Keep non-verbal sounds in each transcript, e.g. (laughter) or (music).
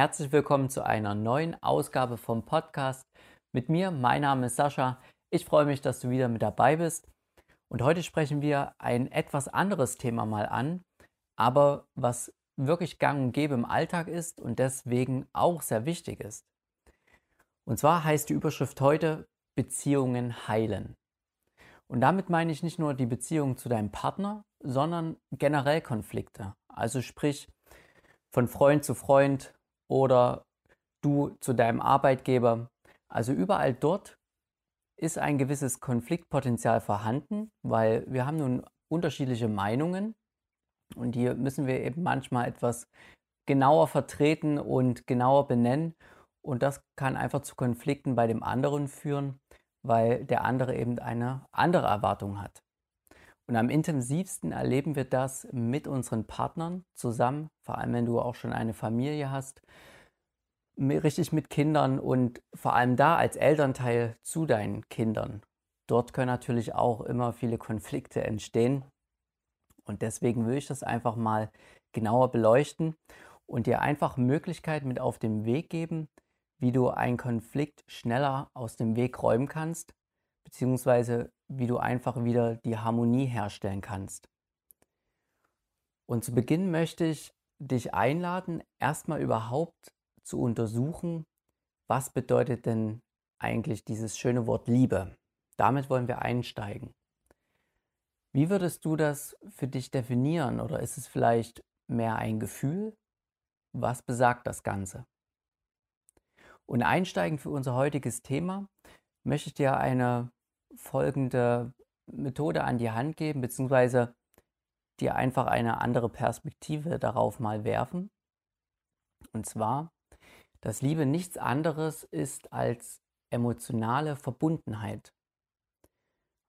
Herzlich willkommen zu einer neuen Ausgabe vom Podcast mit mir. Mein Name ist Sascha. Ich freue mich, dass du wieder mit dabei bist. Und heute sprechen wir ein etwas anderes Thema mal an, aber was wirklich gang und gäbe im Alltag ist und deswegen auch sehr wichtig ist. Und zwar heißt die Überschrift heute Beziehungen heilen. Und damit meine ich nicht nur die Beziehung zu deinem Partner, sondern generell Konflikte. Also sprich von Freund zu Freund oder du zu deinem Arbeitgeber. Also überall dort ist ein gewisses Konfliktpotenzial vorhanden, weil wir haben nun unterschiedliche Meinungen und die müssen wir eben manchmal etwas genauer vertreten und genauer benennen. Und das kann einfach zu Konflikten bei dem anderen führen, weil der andere eben eine andere Erwartung hat. Und am intensivsten erleben wir das mit unseren Partnern zusammen, vor allem wenn du auch schon eine Familie hast, richtig mit Kindern und vor allem da als Elternteil zu deinen Kindern. Dort können natürlich auch immer viele Konflikte entstehen. Und deswegen will ich das einfach mal genauer beleuchten und dir einfach Möglichkeiten mit auf den Weg geben, wie du einen Konflikt schneller aus dem Weg räumen kannst, beziehungsweise wie du einfach wieder die Harmonie herstellen kannst. Und zu Beginn möchte ich dich einladen, erstmal überhaupt zu untersuchen, was bedeutet denn eigentlich dieses schöne Wort Liebe. Damit wollen wir einsteigen. Wie würdest du das für dich definieren oder ist es vielleicht mehr ein Gefühl? Was besagt das Ganze? Und einsteigen für unser heutiges Thema möchte ich dir eine folgende Methode an die Hand geben, beziehungsweise dir einfach eine andere Perspektive darauf mal werfen. Und zwar, dass Liebe nichts anderes ist als emotionale Verbundenheit.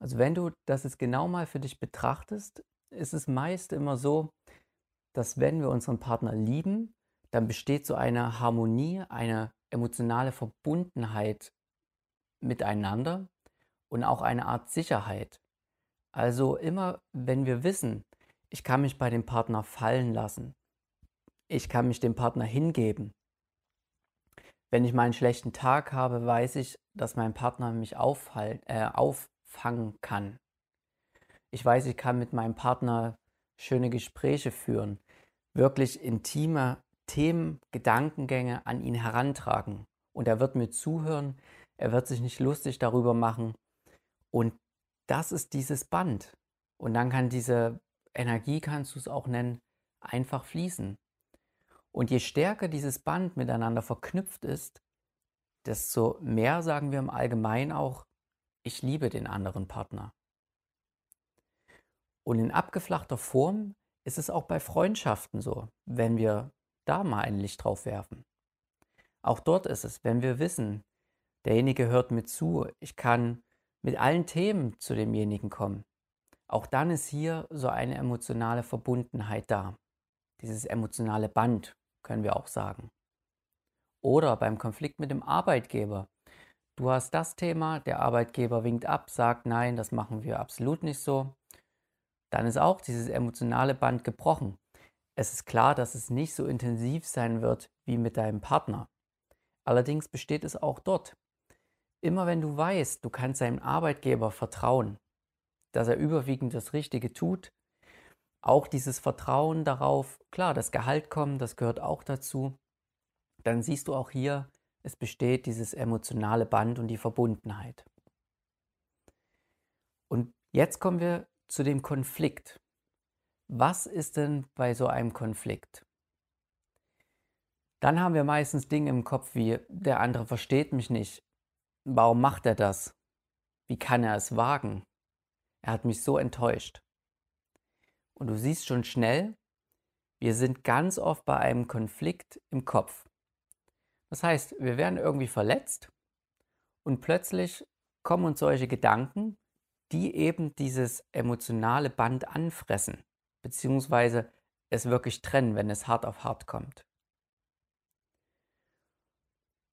Also wenn du das jetzt genau mal für dich betrachtest, ist es meist immer so, dass wenn wir unseren Partner lieben, dann besteht so eine Harmonie, eine emotionale Verbundenheit miteinander und auch eine Art Sicherheit. Also immer, wenn wir wissen, ich kann mich bei dem Partner fallen lassen, ich kann mich dem Partner hingeben. Wenn ich mal einen schlechten Tag habe, weiß ich, dass mein Partner mich äh, auffangen kann. Ich weiß, ich kann mit meinem Partner schöne Gespräche führen, wirklich intime Themen, Gedankengänge an ihn herantragen. Und er wird mir zuhören, er wird sich nicht lustig darüber machen, und das ist dieses Band. Und dann kann diese Energie, kannst du es auch nennen, einfach fließen. Und je stärker dieses Band miteinander verknüpft ist, desto mehr sagen wir im Allgemeinen auch, ich liebe den anderen Partner. Und in abgeflachter Form ist es auch bei Freundschaften so, wenn wir da mal ein Licht drauf werfen. Auch dort ist es, wenn wir wissen, derjenige hört mir zu, ich kann mit allen Themen zu demjenigen kommen, auch dann ist hier so eine emotionale Verbundenheit da. Dieses emotionale Band, können wir auch sagen. Oder beim Konflikt mit dem Arbeitgeber. Du hast das Thema, der Arbeitgeber winkt ab, sagt, nein, das machen wir absolut nicht so. Dann ist auch dieses emotionale Band gebrochen. Es ist klar, dass es nicht so intensiv sein wird wie mit deinem Partner. Allerdings besteht es auch dort. Immer wenn du weißt, du kannst deinem Arbeitgeber vertrauen, dass er überwiegend das Richtige tut, auch dieses Vertrauen darauf, klar, das Gehalt kommt, das gehört auch dazu, dann siehst du auch hier, es besteht dieses emotionale Band und die Verbundenheit. Und jetzt kommen wir zu dem Konflikt. Was ist denn bei so einem Konflikt? Dann haben wir meistens Dinge im Kopf wie, der andere versteht mich nicht, Warum macht er das? Wie kann er es wagen? Er hat mich so enttäuscht. Und du siehst schon schnell, wir sind ganz oft bei einem Konflikt im Kopf. Das heißt, wir werden irgendwie verletzt und plötzlich kommen uns solche Gedanken, die eben dieses emotionale Band anfressen, beziehungsweise es wirklich trennen, wenn es hart auf hart kommt.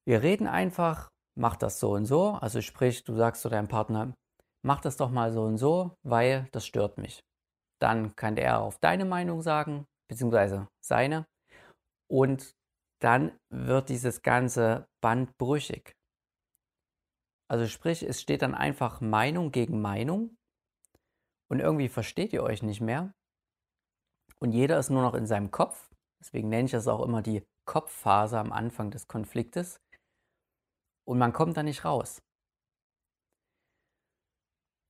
Wir reden einfach mach das so und so. Also sprich, du sagst zu deinem Partner, mach das doch mal so und so, weil das stört mich. Dann kann er auf deine Meinung sagen, beziehungsweise seine. Und dann wird dieses ganze Band brüchig. Also sprich, es steht dann einfach Meinung gegen Meinung und irgendwie versteht ihr euch nicht mehr und jeder ist nur noch in seinem Kopf. Deswegen nenne ich das auch immer die Kopfphase am Anfang des Konfliktes und man kommt da nicht raus.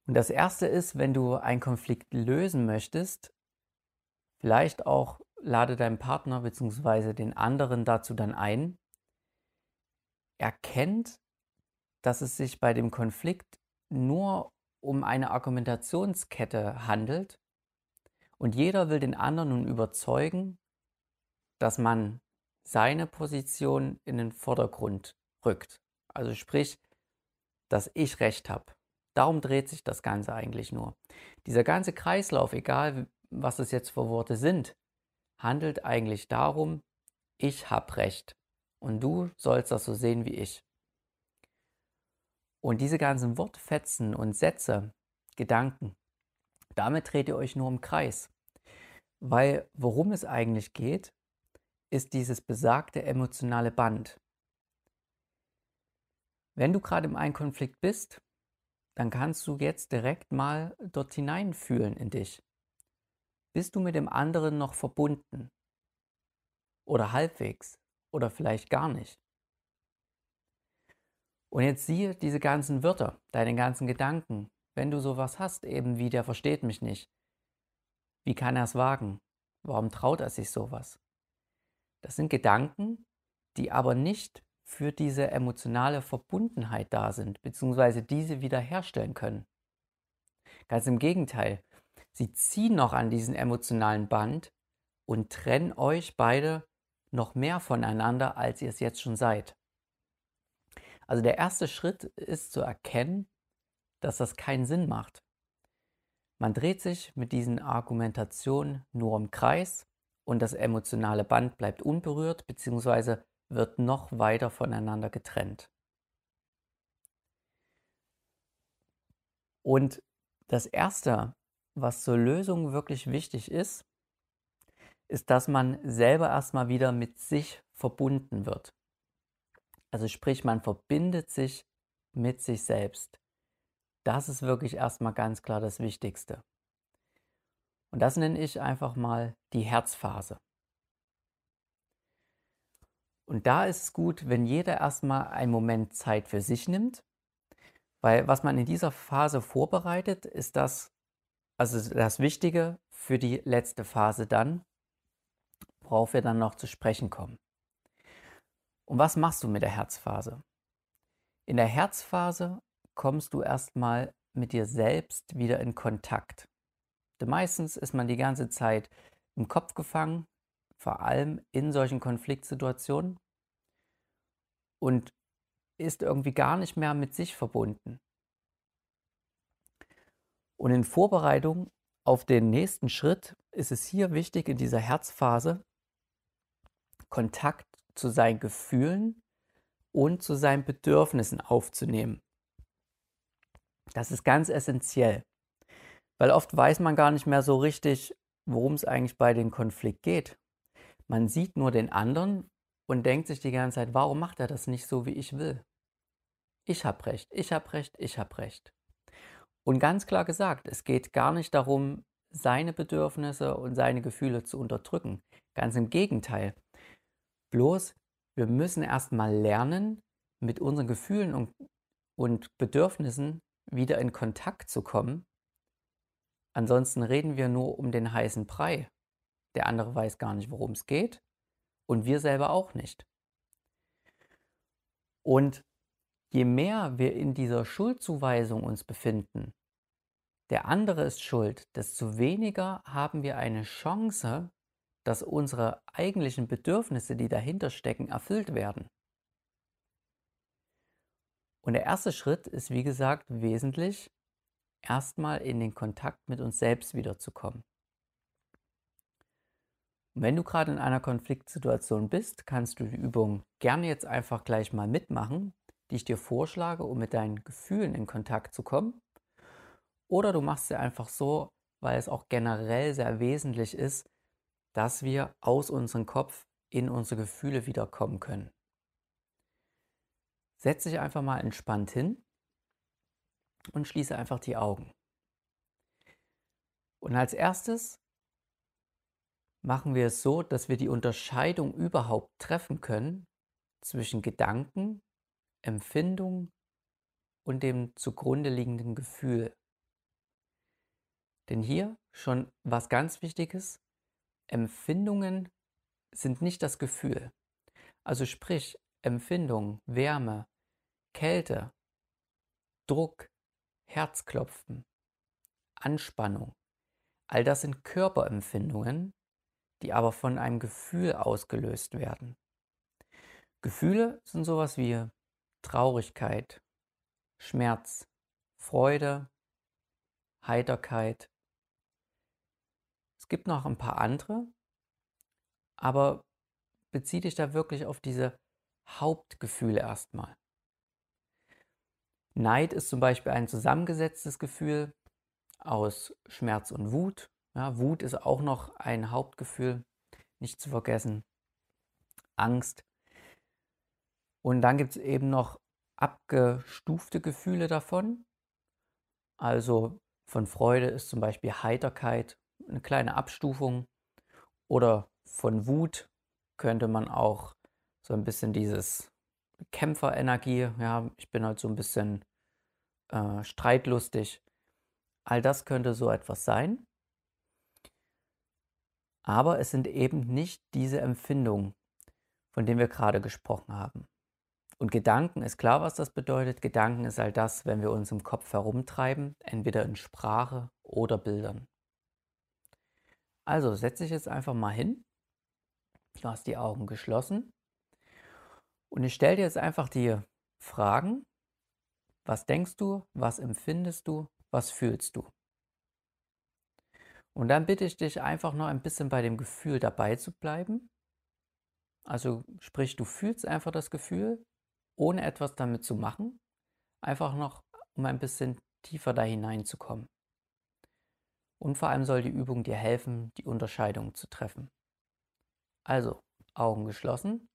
Und das Erste ist, wenn du einen Konflikt lösen möchtest, vielleicht auch lade deinen Partner bzw. den anderen dazu dann ein, erkennt, dass es sich bei dem Konflikt nur um eine Argumentationskette handelt und jeder will den anderen nun überzeugen, dass man seine Position in den Vordergrund rückt. Also sprich, dass ich recht habe. Darum dreht sich das Ganze eigentlich nur. Dieser ganze Kreislauf, egal was es jetzt für Worte sind, handelt eigentlich darum, ich habe recht und du sollst das so sehen wie ich. Und diese ganzen Wortfetzen und Sätze, Gedanken, damit dreht ihr euch nur im Kreis. Weil worum es eigentlich geht, ist dieses besagte emotionale Band. Wenn du gerade im einen Konflikt bist, dann kannst du jetzt direkt mal dort hineinfühlen in dich. Bist du mit dem anderen noch verbunden? Oder halbwegs? Oder vielleicht gar nicht? Und jetzt siehe diese ganzen Wörter, deine ganzen Gedanken. Wenn du sowas hast, eben wie der versteht mich nicht. Wie kann er es wagen? Warum traut er sich sowas? Das sind Gedanken, die aber nicht für diese emotionale Verbundenheit da sind, beziehungsweise diese wiederherstellen können. Ganz im Gegenteil, sie ziehen noch an diesen emotionalen Band und trennen euch beide noch mehr voneinander, als ihr es jetzt schon seid. Also der erste Schritt ist zu erkennen, dass das keinen Sinn macht. Man dreht sich mit diesen Argumentationen nur im Kreis und das emotionale Band bleibt unberührt bzw wird noch weiter voneinander getrennt. Und das Erste, was zur Lösung wirklich wichtig ist, ist, dass man selber erstmal wieder mit sich verbunden wird. Also sprich, man verbindet sich mit sich selbst. Das ist wirklich erstmal ganz klar das Wichtigste. Und das nenne ich einfach mal die Herzphase. Und da ist es gut, wenn jeder erstmal einen Moment Zeit für sich nimmt, weil was man in dieser Phase vorbereitet, ist das, also das Wichtige für die letzte Phase dann, worauf wir dann noch zu sprechen kommen. Und was machst du mit der Herzphase? In der Herzphase kommst du erstmal mit dir selbst wieder in Kontakt. Denn meistens ist man die ganze Zeit im Kopf gefangen, vor allem in solchen Konfliktsituationen und ist irgendwie gar nicht mehr mit sich verbunden. Und in Vorbereitung auf den nächsten Schritt ist es hier wichtig, in dieser Herzphase Kontakt zu seinen Gefühlen und zu seinen Bedürfnissen aufzunehmen. Das ist ganz essentiell, weil oft weiß man gar nicht mehr so richtig, worum es eigentlich bei dem Konflikt geht. Man sieht nur den anderen und denkt sich die ganze Zeit, warum macht er das nicht so, wie ich will? Ich habe recht, ich habe recht, ich habe recht. Und ganz klar gesagt, es geht gar nicht darum, seine Bedürfnisse und seine Gefühle zu unterdrücken. Ganz im Gegenteil. Bloß, wir müssen erstmal lernen, mit unseren Gefühlen und, und Bedürfnissen wieder in Kontakt zu kommen. Ansonsten reden wir nur um den heißen Brei. Der andere weiß gar nicht, worum es geht und wir selber auch nicht. Und je mehr wir in dieser Schuldzuweisung uns befinden, der andere ist schuld, desto weniger haben wir eine Chance, dass unsere eigentlichen Bedürfnisse, die dahinter stecken, erfüllt werden. Und der erste Schritt ist, wie gesagt, wesentlich, erstmal in den Kontakt mit uns selbst wiederzukommen. Und wenn du gerade in einer Konfliktsituation bist, kannst du die Übung gerne jetzt einfach gleich mal mitmachen, die ich dir vorschlage, um mit deinen Gefühlen in Kontakt zu kommen. Oder du machst sie einfach so, weil es auch generell sehr wesentlich ist, dass wir aus unserem Kopf in unsere Gefühle wiederkommen können. Setz dich einfach mal entspannt hin und schließe einfach die Augen. Und als erstes machen wir es so, dass wir die Unterscheidung überhaupt treffen können zwischen Gedanken, Empfindung und dem zugrunde liegenden Gefühl. Denn hier schon was ganz Wichtiges, Empfindungen sind nicht das Gefühl. Also sprich, Empfindung, Wärme, Kälte, Druck, Herzklopfen, Anspannung, all das sind Körperempfindungen, die aber von einem Gefühl ausgelöst werden. Gefühle sind sowas wie Traurigkeit, Schmerz, Freude, Heiterkeit. Es gibt noch ein paar andere, aber bezieh dich da wirklich auf diese Hauptgefühle erstmal. Neid ist zum Beispiel ein zusammengesetztes Gefühl aus Schmerz und Wut. Ja, Wut ist auch noch ein Hauptgefühl, nicht zu vergessen. Angst. Und dann gibt es eben noch abgestufte Gefühle davon. Also von Freude ist zum Beispiel Heiterkeit eine kleine Abstufung. Oder von Wut könnte man auch so ein bisschen dieses Kämpferenergie, ja, ich bin halt so ein bisschen äh, streitlustig. All das könnte so etwas sein. Aber es sind eben nicht diese Empfindungen, von denen wir gerade gesprochen haben. Und Gedanken ist klar, was das bedeutet. Gedanken ist all das, wenn wir uns im Kopf herumtreiben, entweder in Sprache oder Bildern. Also setze ich jetzt einfach mal hin. Du hast die Augen geschlossen. Und ich stelle dir jetzt einfach die Fragen, was denkst du? Was empfindest du? Was fühlst du? Und dann bitte ich dich einfach noch ein bisschen bei dem Gefühl dabei zu bleiben. Also sprich, du fühlst einfach das Gefühl, ohne etwas damit zu machen. Einfach noch, um ein bisschen tiefer da hineinzukommen. Und vor allem soll die Übung dir helfen, die Unterscheidung zu treffen. Also, Augen geschlossen.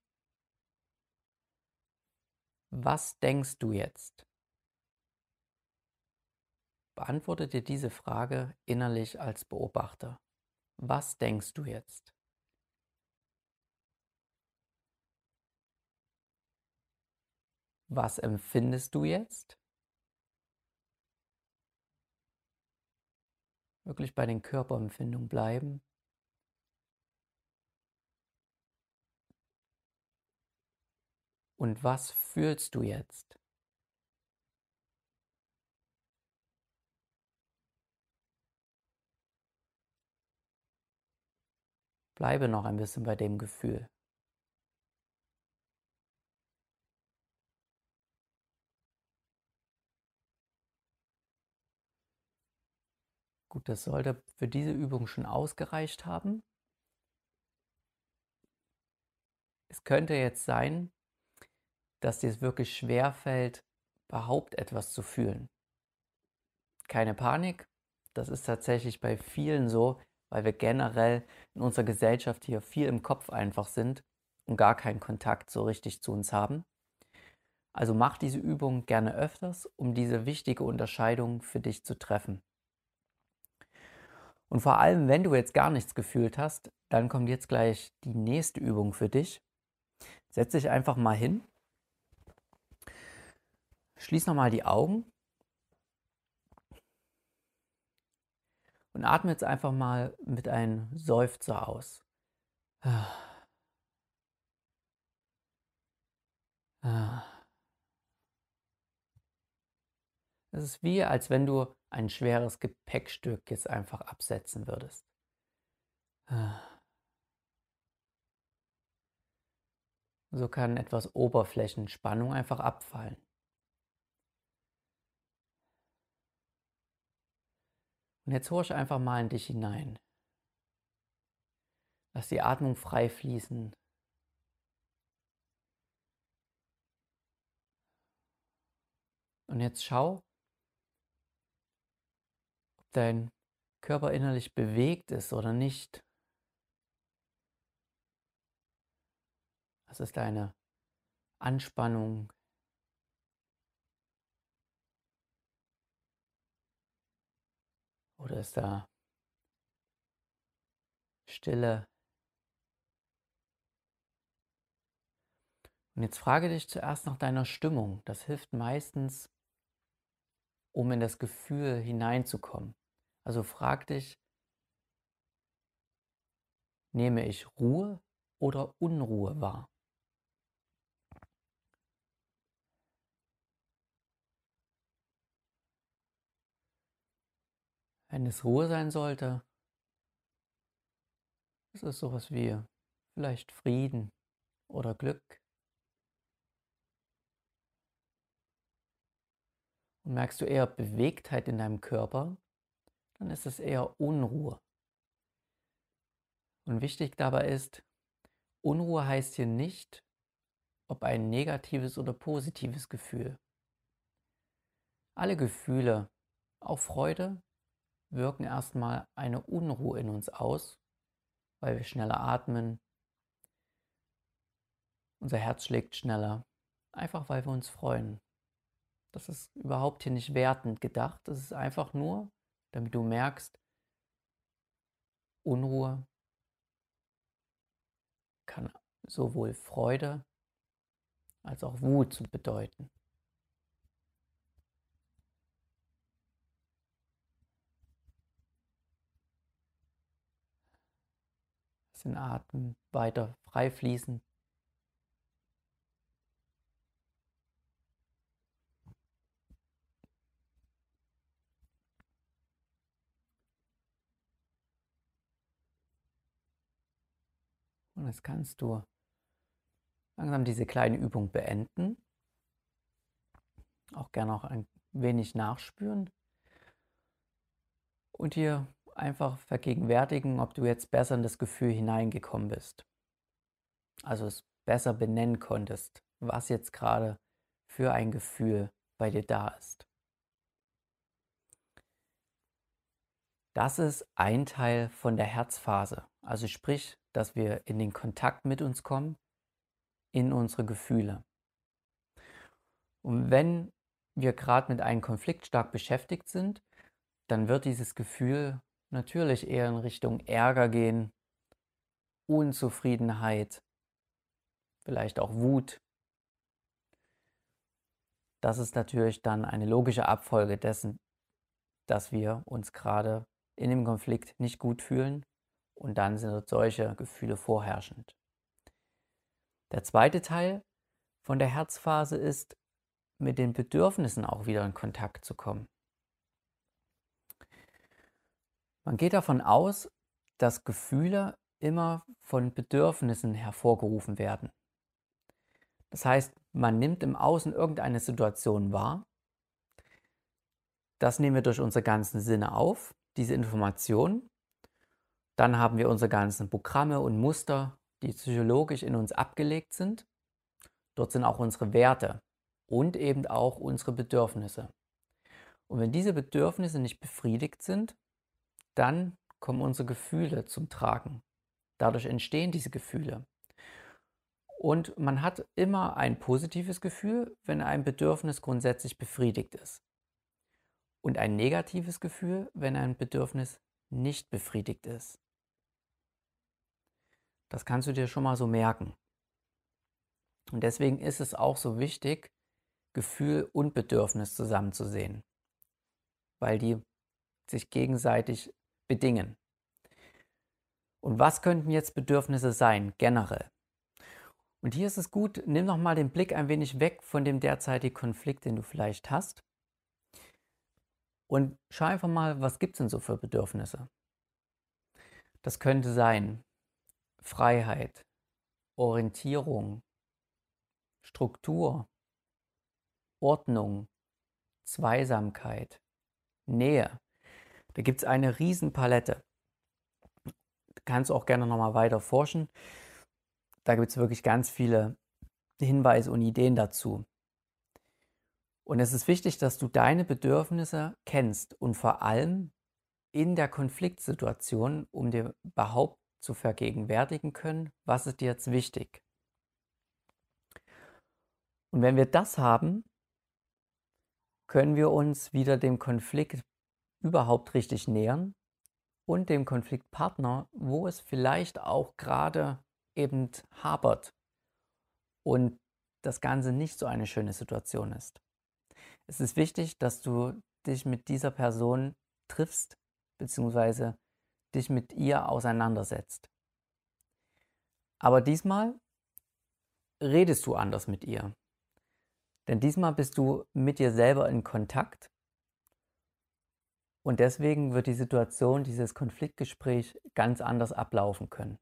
Was denkst du jetzt? Beantworte dir diese Frage innerlich als Beobachter. Was denkst du jetzt? Was empfindest du jetzt? Wirklich bei den Körperempfindungen bleiben. Und was fühlst du jetzt? Bleibe noch ein bisschen bei dem Gefühl. Gut, das sollte für diese Übung schon ausgereicht haben. Es könnte jetzt sein, dass dir es wirklich schwer fällt, überhaupt etwas zu fühlen. Keine Panik, das ist tatsächlich bei vielen so, weil wir generell in unserer Gesellschaft hier viel im Kopf einfach sind und gar keinen Kontakt so richtig zu uns haben. Also mach diese Übung gerne öfters, um diese wichtige Unterscheidung für dich zu treffen. Und vor allem, wenn du jetzt gar nichts gefühlt hast, dann kommt jetzt gleich die nächste Übung für dich. Setz dich einfach mal hin. Schließ nochmal die Augen Und atme jetzt einfach mal mit einem Seufzer aus. Es ist wie, als wenn du ein schweres Gepäckstück jetzt einfach absetzen würdest. So kann etwas Oberflächenspannung einfach abfallen. Und jetzt horch einfach mal in dich hinein. Lass die Atmung frei fließen. Und jetzt schau, ob dein Körper innerlich bewegt ist oder nicht. Was ist deine Anspannung? Oder ist da Stille? Und jetzt frage dich zuerst nach deiner Stimmung. Das hilft meistens, um in das Gefühl hineinzukommen. Also frag dich, nehme ich Ruhe oder Unruhe wahr? Wenn es Ruhe sein sollte, ist es sowas wie vielleicht Frieden oder Glück. Und merkst du eher Bewegtheit in deinem Körper, dann ist es eher Unruhe. Und wichtig dabei ist, Unruhe heißt hier nicht, ob ein negatives oder positives Gefühl. Alle Gefühle, auch Freude, wirken erstmal eine Unruhe in uns aus, weil wir schneller atmen, unser Herz schlägt schneller, einfach weil wir uns freuen. Das ist überhaupt hier nicht wertend gedacht. Das ist einfach nur, damit du merkst, Unruhe kann sowohl Freude als auch Wut bedeuten. Den Atem weiter frei fließen. Und jetzt kannst du langsam diese kleine Übung beenden. Auch gerne noch ein wenig nachspüren. Und hier einfach vergegenwärtigen, ob du jetzt besser in das Gefühl hineingekommen bist. Also es besser benennen konntest, was jetzt gerade für ein Gefühl bei dir da ist. Das ist ein Teil von der Herzphase. Also sprich, dass wir in den Kontakt mit uns kommen, in unsere Gefühle. Und wenn wir gerade mit einem Konflikt stark beschäftigt sind, dann wird dieses Gefühl natürlich eher in Richtung Ärger gehen, Unzufriedenheit, vielleicht auch Wut. Das ist natürlich dann eine logische Abfolge dessen, dass wir uns gerade in dem Konflikt nicht gut fühlen und dann sind solche Gefühle vorherrschend. Der zweite Teil von der Herzphase ist, mit den Bedürfnissen auch wieder in Kontakt zu kommen. Man geht davon aus, dass Gefühle immer von Bedürfnissen hervorgerufen werden. Das heißt, man nimmt im Außen irgendeine Situation wahr. Das nehmen wir durch unsere ganzen Sinne auf, diese Information. Dann haben wir unsere ganzen Programme und Muster, die psychologisch in uns abgelegt sind. Dort sind auch unsere Werte und eben auch unsere Bedürfnisse. Und wenn diese Bedürfnisse nicht befriedigt sind, dann kommen unsere Gefühle zum Tragen. Dadurch entstehen diese Gefühle. Und man hat immer ein positives Gefühl, wenn ein Bedürfnis grundsätzlich befriedigt ist. Und ein negatives Gefühl, wenn ein Bedürfnis nicht befriedigt ist. Das kannst du dir schon mal so merken. Und deswegen ist es auch so wichtig, Gefühl und Bedürfnis zusammenzusehen, weil die sich gegenseitig bedingen. Und was könnten jetzt Bedürfnisse sein, generell? Und hier ist es gut, nimm noch mal den Blick ein wenig weg von dem derzeitigen Konflikt, den du vielleicht hast. Und schau einfach mal, was gibt es denn so für Bedürfnisse? Das könnte sein Freiheit, Orientierung, Struktur, Ordnung, Zweisamkeit, Nähe. Da gibt es eine Riesenpalette. Du kannst auch gerne nochmal weiter forschen. Da gibt es wirklich ganz viele Hinweise und Ideen dazu. Und es ist wichtig, dass du deine Bedürfnisse kennst und vor allem in der Konfliktsituation, um dir überhaupt zu vergegenwärtigen können, was ist dir jetzt wichtig. Und wenn wir das haben, können wir uns wieder dem Konflikt überhaupt richtig nähern und dem Konfliktpartner, wo es vielleicht auch gerade eben hapert und das Ganze nicht so eine schöne Situation ist. Es ist wichtig, dass du dich mit dieser Person triffst, beziehungsweise dich mit ihr auseinandersetzt. Aber diesmal redest du anders mit ihr. Denn diesmal bist du mit dir selber in Kontakt und deswegen wird die Situation, dieses Konfliktgespräch ganz anders ablaufen können.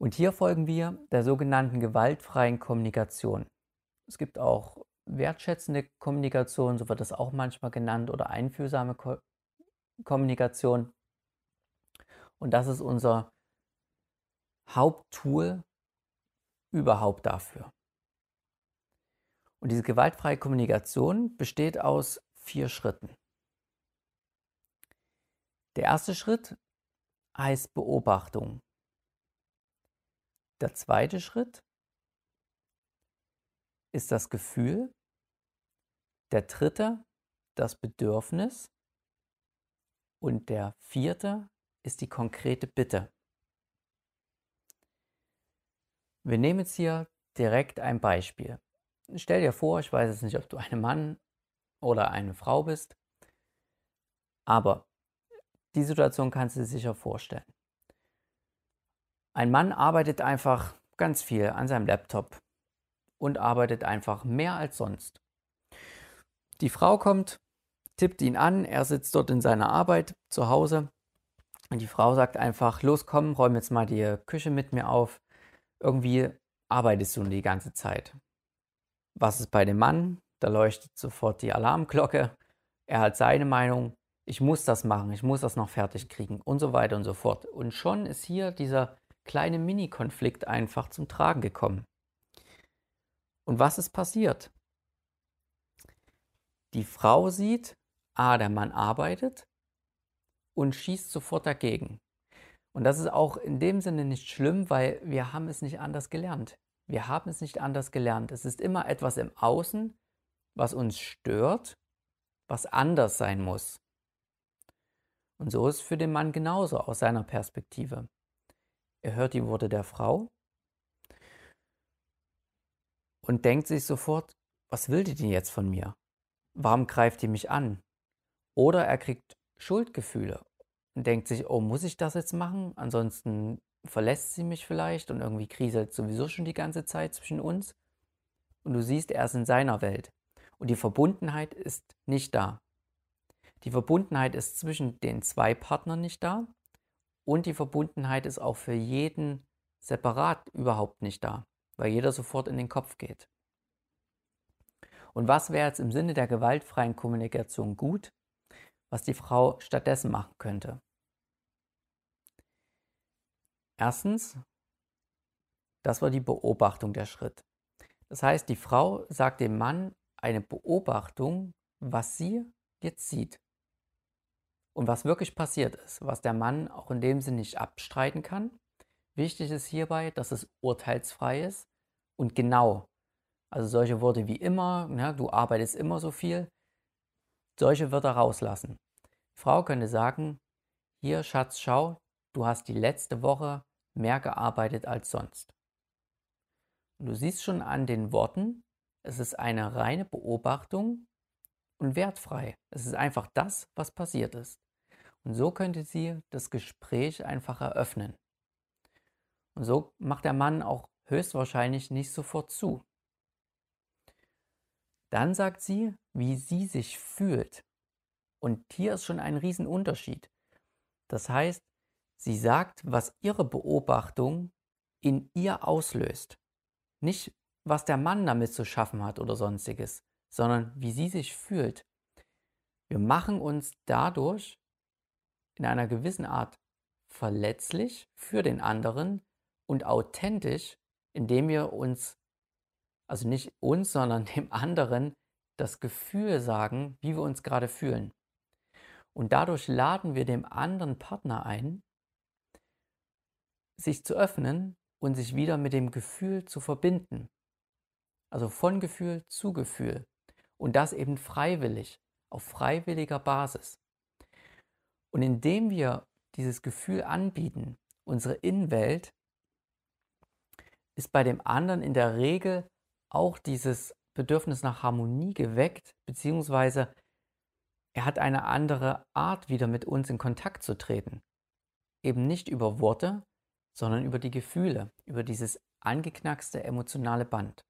Und hier folgen wir der sogenannten gewaltfreien Kommunikation. Es gibt auch wertschätzende Kommunikation, so wird das auch manchmal genannt, oder einfühlsame Ko Kommunikation. Und das ist unser Haupttool überhaupt dafür. Und diese gewaltfreie Kommunikation besteht aus vier Schritten. Der erste Schritt heißt Beobachtung. Der zweite Schritt ist das Gefühl. Der dritte das Bedürfnis. Und der vierte ist die konkrete Bitte. Wir nehmen jetzt hier direkt ein Beispiel stell dir vor, ich weiß jetzt nicht, ob du ein Mann oder eine Frau bist, aber die Situation kannst du dir sicher vorstellen. Ein Mann arbeitet einfach ganz viel an seinem Laptop und arbeitet einfach mehr als sonst. Die Frau kommt, tippt ihn an, er sitzt dort in seiner Arbeit zu Hause und die Frau sagt einfach, los komm, räum jetzt mal die Küche mit mir auf. Irgendwie arbeitest du die ganze Zeit. Was ist bei dem Mann? Da leuchtet sofort die Alarmglocke. Er hat seine Meinung. Ich muss das machen, ich muss das noch fertig kriegen und so weiter und so fort. Und schon ist hier dieser kleine Mini-Konflikt einfach zum Tragen gekommen. Und was ist passiert? Die Frau sieht, ah, der Mann arbeitet und schießt sofort dagegen. Und das ist auch in dem Sinne nicht schlimm, weil wir haben es nicht anders gelernt. Wir haben es nicht anders gelernt. Es ist immer etwas im Außen, was uns stört, was anders sein muss. Und so ist es für den Mann genauso aus seiner Perspektive. Er hört die Worte der Frau und denkt sich sofort, was will die denn jetzt von mir? Warum greift die mich an? Oder er kriegt Schuldgefühle und denkt sich, oh, muss ich das jetzt machen? Ansonsten verlässt sie mich vielleicht und irgendwie kriselt sowieso schon die ganze Zeit zwischen uns. Und du siehst, er ist in seiner Welt. Und die Verbundenheit ist nicht da. Die Verbundenheit ist zwischen den zwei Partnern nicht da. Und die Verbundenheit ist auch für jeden separat überhaupt nicht da, weil jeder sofort in den Kopf geht. Und was wäre jetzt im Sinne der gewaltfreien Kommunikation gut, was die Frau stattdessen machen könnte? Erstens, das war die Beobachtung der Schritt. Das heißt, die Frau sagt dem Mann eine Beobachtung, was sie jetzt sieht. Und was wirklich passiert ist, was der Mann auch in dem Sinne nicht abstreiten kann. Wichtig ist hierbei, dass es urteilsfrei ist und genau. Also solche Worte wie immer, ne, du arbeitest immer so viel, solche Wörter rauslassen. Die Frau könnte sagen, hier Schatz, schau, du hast die letzte Woche mehr gearbeitet als sonst. Und du siehst schon an den Worten, es ist eine reine Beobachtung und wertfrei. Es ist einfach das, was passiert ist. Und so könnte sie das Gespräch einfach eröffnen. Und so macht der Mann auch höchstwahrscheinlich nicht sofort zu. Dann sagt sie, wie sie sich fühlt. Und hier ist schon ein Riesenunterschied. Das heißt, Sie sagt, was ihre Beobachtung in ihr auslöst. Nicht, was der Mann damit zu schaffen hat oder sonstiges, sondern wie sie sich fühlt. Wir machen uns dadurch in einer gewissen Art verletzlich für den anderen und authentisch, indem wir uns, also nicht uns, sondern (laughs) dem anderen das Gefühl sagen, wie wir uns gerade fühlen. Und dadurch laden wir dem anderen Partner ein, sich zu öffnen und sich wieder mit dem Gefühl zu verbinden. Also von Gefühl zu Gefühl. Und das eben freiwillig, auf freiwilliger Basis. Und indem wir dieses Gefühl anbieten, unsere Innenwelt, ist bei dem anderen in der Regel auch dieses Bedürfnis nach Harmonie geweckt, beziehungsweise er hat eine andere Art, wieder mit uns in Kontakt zu treten. Eben nicht über Worte, sondern über die Gefühle, über dieses angeknackste emotionale Band.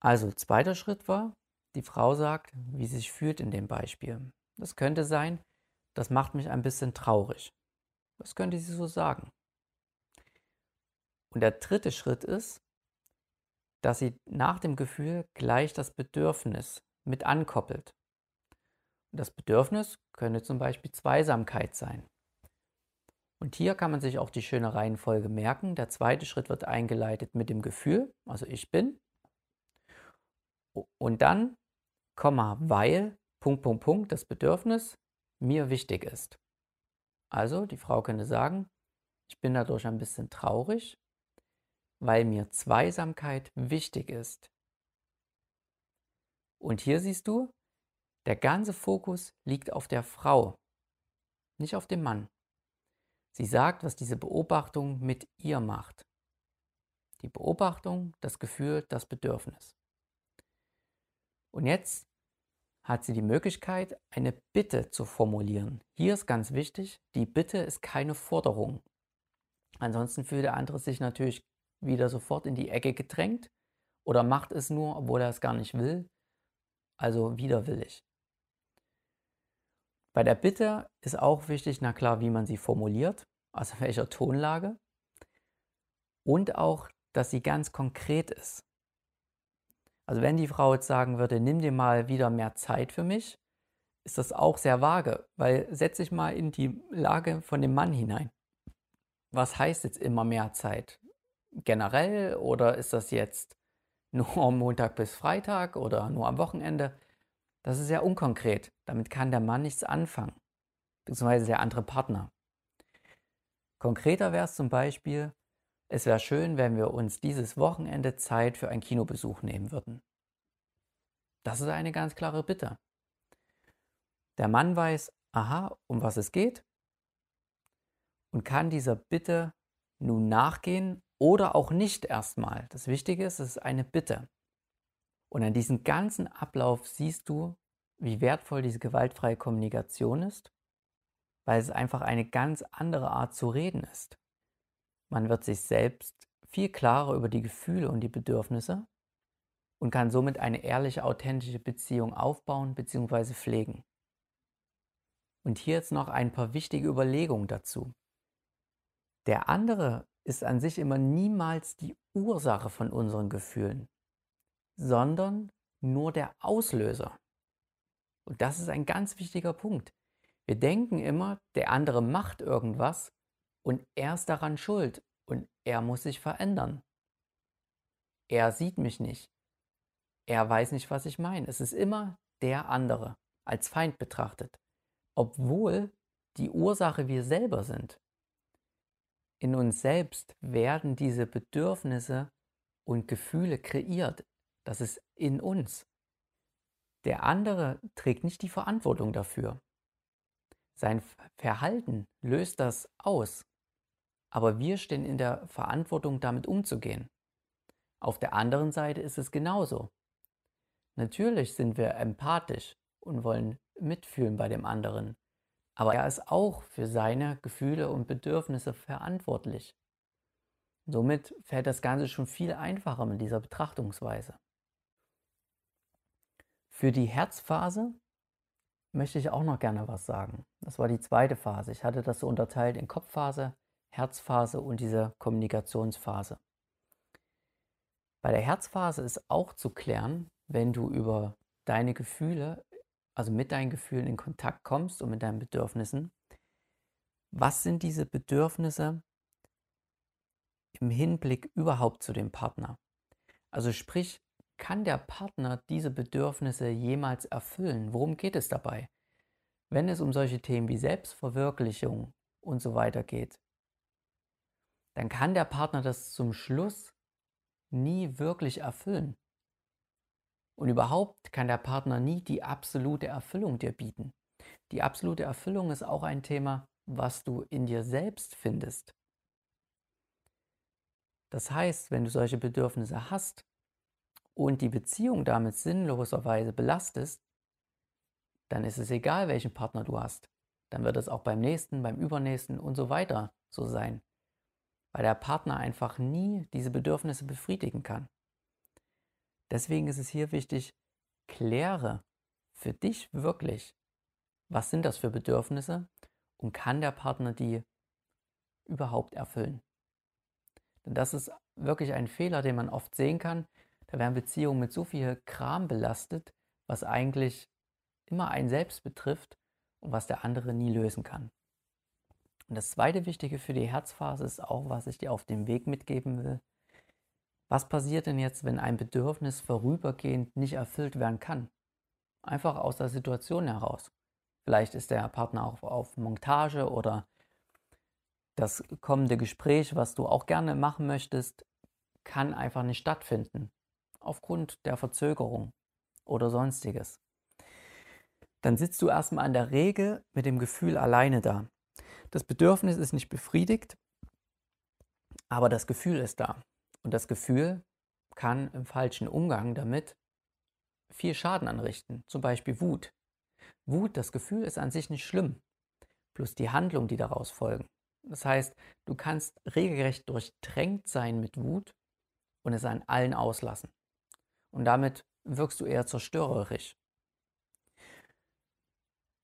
Also, zweiter Schritt war, die Frau sagt, wie sie sich fühlt in dem Beispiel. Das könnte sein, das macht mich ein bisschen traurig. Das könnte sie so sagen. Und der dritte Schritt ist, dass sie nach dem Gefühl gleich das Bedürfnis mit ankoppelt. Und das Bedürfnis könnte zum Beispiel Zweisamkeit sein. Und hier kann man sich auch die schöne Reihenfolge merken. Der zweite Schritt wird eingeleitet mit dem Gefühl, also ich bin. Und dann, Komma, weil, Punkt, Punkt, Punkt, das Bedürfnis mir wichtig ist. Also die Frau könnte sagen, ich bin dadurch ein bisschen traurig, weil mir Zweisamkeit wichtig ist. Und hier siehst du, der ganze Fokus liegt auf der Frau, nicht auf dem Mann. Sie sagt, was diese Beobachtung mit ihr macht. Die Beobachtung, das Gefühl, das Bedürfnis. Und jetzt hat sie die Möglichkeit, eine Bitte zu formulieren. Hier ist ganz wichtig, die Bitte ist keine Forderung. Ansonsten fühlt der andere sich natürlich wieder sofort in die Ecke gedrängt oder macht es nur, obwohl er es gar nicht will, also widerwillig. Bei der Bitte ist auch wichtig, na klar, wie man sie formuliert, also (laughs) welcher Tonlage und auch, dass sie ganz konkret ist. Also wenn die Frau jetzt sagen würde, nimm dir mal wieder mehr Zeit für mich, ist das auch sehr vage, weil setz dich mal in die Lage von dem Mann hinein. Was heißt jetzt immer mehr Zeit? Generell oder ist das jetzt nur am Montag bis Freitag oder nur am Wochenende? Das ist sehr unkonkret. Damit kann der Mann nichts anfangen, beziehungsweise der andere Partner. Konkreter wäre es zum Beispiel, es wäre schön, wenn wir uns dieses Wochenende Zeit für einen Kinobesuch nehmen würden. Das ist eine ganz klare Bitte. Der Mann weiß, aha, um was es geht und kann dieser Bitte nun nachgehen oder auch nicht erstmal. Das Wichtige ist, es ist eine Bitte. Und an diesem ganzen Ablauf siehst du, wie wertvoll diese gewaltfreie Kommunikation ist, weil es einfach eine ganz andere Art zu reden ist. Man wird sich selbst viel klarer über die Gefühle und die Bedürfnisse und kann somit eine ehrliche, authentische Beziehung aufbauen bzw. pflegen. Und hier jetzt noch ein paar wichtige Überlegungen dazu. Der andere ist an sich immer niemals die Ursache von unseren Gefühlen, sondern nur der Auslöser. Und das ist ein ganz wichtiger Punkt. Wir denken immer, der andere macht irgendwas und er ist daran schuld und er muss sich verändern. Er sieht mich nicht. Er weiß nicht, was ich meine. Es ist immer der andere als Feind betrachtet, obwohl die Ursache wir selber sind. In uns selbst werden diese Bedürfnisse und Gefühle kreiert. Das ist in uns. Der andere trägt nicht die Verantwortung dafür. Sein Verhalten löst das aus. Aber wir stehen in der Verantwortung, damit umzugehen. Auf der anderen Seite ist es genauso. Natürlich sind wir empathisch und wollen mitfühlen bei dem anderen. Aber er ist auch für seine Gefühle und Bedürfnisse verantwortlich. Somit fällt das Ganze schon viel einfacher mit dieser Betrachtungsweise. Für die Herzphase möchte ich auch noch gerne was sagen. Das war die zweite Phase. Ich hatte das so unterteilt in Kopfphase, Herzphase und diese Kommunikationsphase. Bei der Herzphase ist auch zu klären, wenn du über deine Gefühle also mit deinen Gefühlen in Kontakt kommst und mit deinen Bedürfnissen. Was sind diese Bedürfnisse im Hinblick überhaupt zu dem Partner? Also sprich, kann der Partner diese Bedürfnisse jemals erfüllen? Worum geht es dabei? Wenn es um solche Themen wie Selbstverwirklichung und so weiter geht, dann kann der Partner das zum Schluss nie wirklich erfüllen. Und überhaupt kann der Partner nie die absolute Erfüllung dir bieten. Die absolute Erfüllung ist auch ein Thema, was du in dir selbst findest. Das heißt, wenn du solche Bedürfnisse hast und die Beziehung damit sinnloserweise belastest, dann ist es egal, welchen Partner du hast. Dann wird es auch beim nächsten, beim übernächsten und so weiter so sein weil der Partner einfach nie diese Bedürfnisse befriedigen kann. Deswegen ist es hier wichtig, kläre für dich wirklich, was sind das für Bedürfnisse und kann der Partner die überhaupt erfüllen. Denn das ist wirklich ein Fehler, den man oft sehen kann. Da werden Beziehungen mit so viel Kram belastet, was eigentlich immer einen selbst betrifft und was der andere nie lösen kann. Und das zweite Wichtige für die Herzphase ist auch, was ich dir auf dem Weg mitgeben will. Was passiert denn jetzt, wenn ein Bedürfnis vorübergehend nicht erfüllt werden kann? Einfach aus der Situation heraus. Vielleicht ist der Partner auch auf Montage oder das kommende Gespräch, was du auch gerne machen möchtest, kann einfach nicht stattfinden. Aufgrund der Verzögerung oder sonstiges. Dann sitzt du erstmal an der Regel mit dem Gefühl alleine da. Das Bedürfnis ist nicht befriedigt, aber das Gefühl ist da. Und das Gefühl kann im falschen Umgang damit viel Schaden anrichten, zum Beispiel Wut. Wut, das Gefühl ist an sich nicht schlimm, plus die Handlungen, die daraus folgen. Das heißt, du kannst regelrecht durchdrängt sein mit Wut und es an allen auslassen. Und damit wirkst du eher zerstörerisch.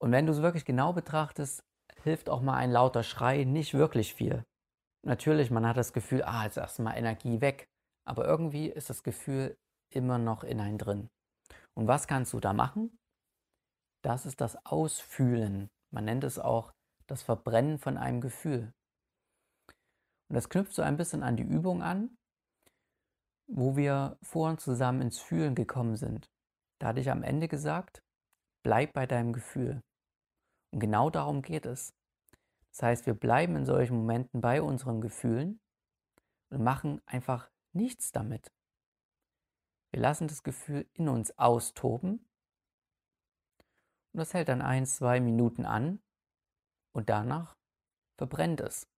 Und wenn du es wirklich genau betrachtest, hilft auch mal ein lauter Schrei nicht wirklich viel. Natürlich, man hat das Gefühl, ah, jetzt erstmal Energie weg. Aber irgendwie ist das Gefühl immer noch in einen drin. Und was kannst du da machen? Das ist das Ausfühlen. Man nennt es auch das Verbrennen von einem Gefühl. Und das knüpft so ein bisschen an die Übung an, wo wir vorhin zusammen ins Fühlen gekommen sind. Da hatte ich am Ende gesagt, bleib bei deinem Gefühl. Und genau darum geht es. Das heißt, wir bleiben in solchen Momenten bei unseren Gefühlen und machen einfach nichts damit. Wir lassen das Gefühl in uns austoben und das hält dann ein, zwei Minuten an und danach verbrennt es.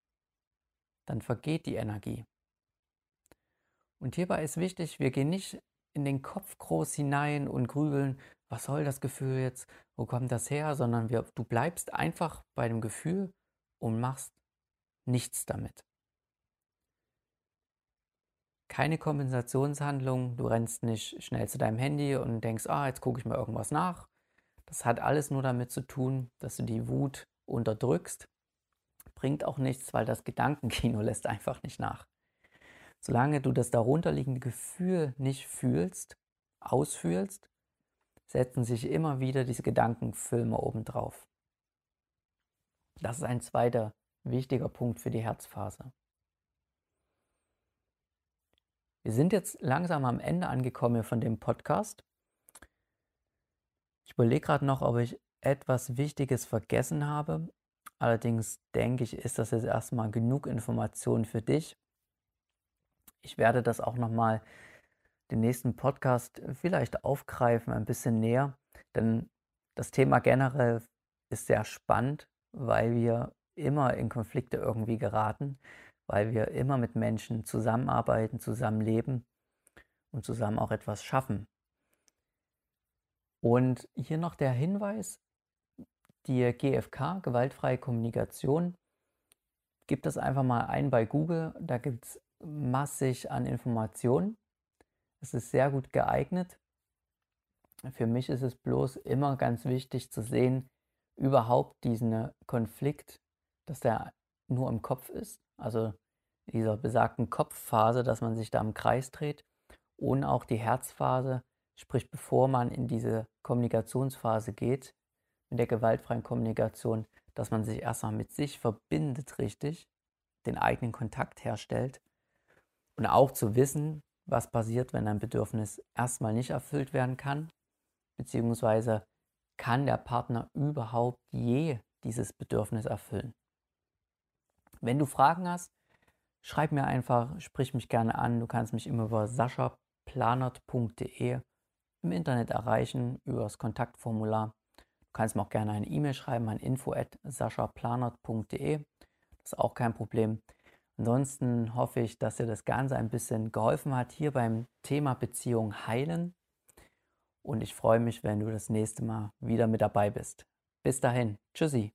Dann vergeht die Energie. Und hierbei ist wichtig, wir gehen nicht in den Kopf groß hinein und grübeln, was soll das Gefühl jetzt, wo kommt das her, sondern wir, du bleibst einfach bei dem Gefühl und machst nichts damit. Keine Kompensationshandlung, du rennst nicht schnell zu deinem Handy und denkst, ah, jetzt gucke ich mal irgendwas nach. Das hat alles nur damit zu tun, dass du die Wut unterdrückst. Bringt auch nichts, weil das Gedankenkino (laughs) lässt einfach nicht nach. Solange du das darunterliegende Gefühl nicht fühlst, ausfühlst, setzen sich immer wieder diese Gedankenfilme obendrauf. Das ist ein zweiter wichtiger Punkt für die Herzphase. Wir sind jetzt langsam am Ende angekommen von dem Podcast. Ich überlege gerade noch, ob ich etwas Wichtiges vergessen habe. Allerdings denke ich, ist das jetzt erstmal genug Information für dich. Ich werde das auch nochmal den nächsten Podcast vielleicht aufgreifen, ein bisschen näher. Denn das Thema generell ist sehr spannend, weil wir immer in Konflikte irgendwie geraten, weil wir immer mit Menschen zusammenarbeiten, zusammenleben und zusammen auch etwas schaffen. Und hier noch der Hinweis, die GFK, gewaltfreie Kommunikation, gibt es einfach mal ein bei Google, da gibt es massig an Informationen. Es ist sehr gut geeignet. Für mich ist es bloß immer ganz wichtig zu sehen, überhaupt diesen Konflikt, dass der nur im Kopf ist, also dieser besagten Kopfphase, dass man sich da im Kreis dreht und auch die Herzphase, sprich bevor man in diese Kommunikationsphase geht, mit der gewaltfreien Kommunikation, dass man sich erstmal mit sich verbindet richtig, den eigenen Kontakt herstellt und auch zu wissen, was passiert, wenn ein Bedürfnis erstmal nicht erfüllt werden kann, beziehungsweise kann der Partner überhaupt je dieses Bedürfnis erfüllen. Wenn du Fragen hast, schreib mir einfach, sprich mich gerne an. Du kannst mich immer über saschaplanert.de im Internet erreichen, über das Kontaktformular. Du kannst mir auch gerne eine E-Mail schreiben an info.saschaplanert.de. Das ist auch kein Problem. Ansonsten hoffe ich, dass dir das Ganze ein bisschen geholfen hat hier beim Thema Beziehung heilen. Und ich freue mich, wenn du das nächste Mal wieder mit dabei bist. Bis dahin, tschüssi.